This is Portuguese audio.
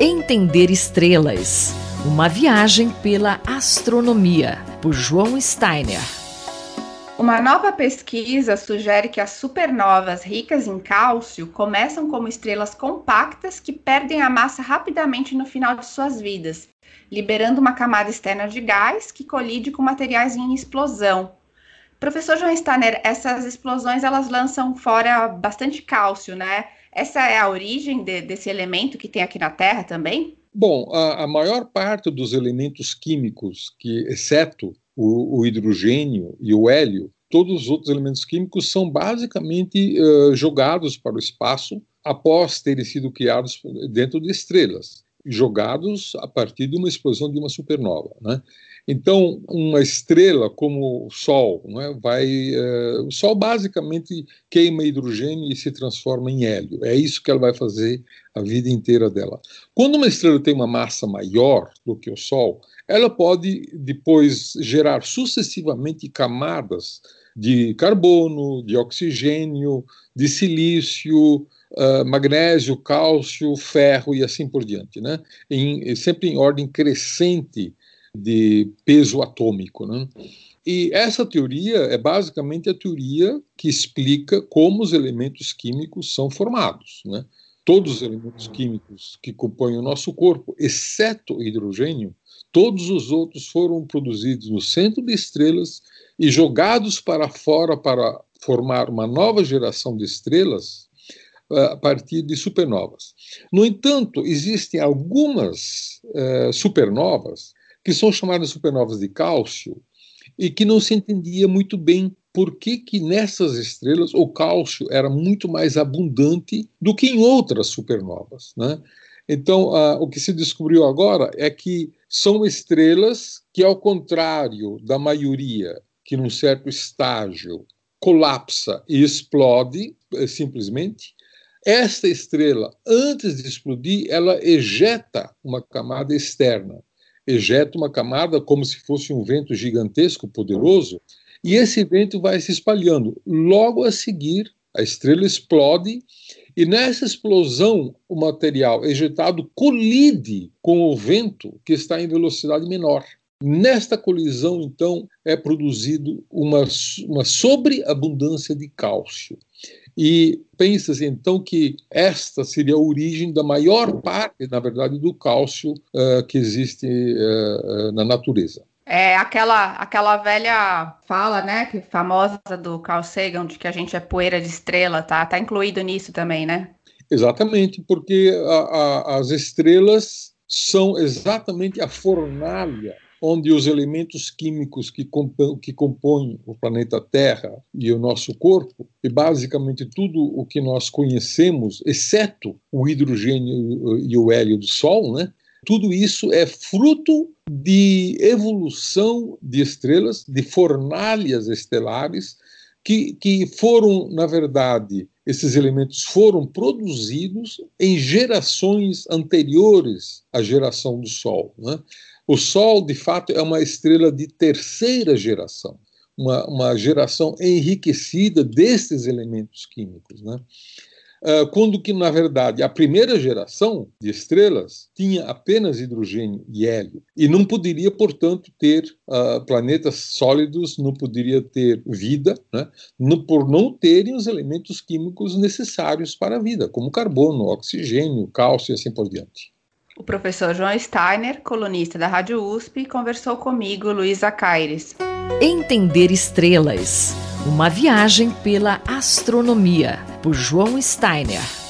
Entender Estrelas. Uma viagem pela astronomia, por João Steiner. Uma nova pesquisa sugere que as supernovas ricas em cálcio começam como estrelas compactas que perdem a massa rapidamente no final de suas vidas, liberando uma camada externa de gás que colide com materiais em explosão. Professor João Steiner, essas explosões elas lançam fora bastante cálcio, né? Essa é a origem de, desse elemento que tem aqui na Terra também? Bom, a, a maior parte dos elementos químicos, que exceto o, o, hidrogênio e o hélio, todos os outros elementos químicos são basicamente uh, jogados para o espaço após terem sido criados dentro de estrelas, jogados a partir de uma explosão de uma supernova. Né? Então, uma estrela como o Sol, é, vai, uh, o Sol basicamente queima hidrogênio e se transforma em hélio. É isso que ela vai fazer a vida inteira dela. Quando uma estrela tem uma massa maior do que o Sol, ela pode depois gerar sucessivamente camadas de carbono, de oxigênio, de silício, uh, magnésio, cálcio, ferro e assim por diante, né? Em, sempre em ordem crescente de peso atômico. Né? E essa teoria é basicamente a teoria que explica como os elementos químicos são formados. Né? Todos os elementos químicos que compõem o nosso corpo, exceto o hidrogênio, todos os outros foram produzidos no centro de estrelas e jogados para fora para formar uma nova geração de estrelas ah, a partir de supernovas. No entanto, existem algumas uh, supernovas que são chamadas supernovas de cálcio, e que não se entendia muito bem por que, que nessas estrelas o cálcio era muito mais abundante do que em outras supernovas. Né? Então, o que se descobriu agora é que são estrelas que, ao contrário da maioria, que num certo estágio colapsa e explode eh, simplesmente, esta estrela, antes de explodir, ela ejeta uma camada externa ejeta uma camada como se fosse um vento gigantesco, poderoso, e esse vento vai se espalhando. Logo a seguir, a estrela explode, e nessa explosão, o material ejetado colide com o vento que está em velocidade menor. Nesta colisão, então, é produzido uma, uma sobreabundância de cálcio. E pensa-se então que esta seria a origem da maior parte, na verdade, do cálcio uh, que existe uh, na natureza. É aquela, aquela velha fala, né, que famosa do Carl Sagan, de que a gente é poeira de estrela, tá? Tá incluído nisso também, né? Exatamente, porque a, a, as estrelas são exatamente a fornalha onde os elementos químicos que, compõem, que compõem o planeta Terra e o nosso corpo, e basicamente tudo o que nós conhecemos, exceto o hidrogênio e o hélio do Sol, né? Tudo isso é fruto de evolução de estrelas, de fornalhas estelares, que, que foram, na verdade, esses elementos foram produzidos em gerações anteriores à geração do Sol. Né? O Sol, de fato, é uma estrela de terceira geração, uma, uma geração enriquecida desses elementos químicos. Né? Uh, quando que, na verdade, a primeira geração de estrelas tinha apenas hidrogênio e hélio, e não poderia, portanto, ter uh, planetas sólidos, não poderia ter vida, né? no, por não terem os elementos químicos necessários para a vida, como carbono, oxigênio, cálcio e assim por diante. O professor João Steiner, colunista da Rádio USP, conversou comigo, Luísa Caires. Entender estrelas. Uma viagem pela astronomia, por João Steiner.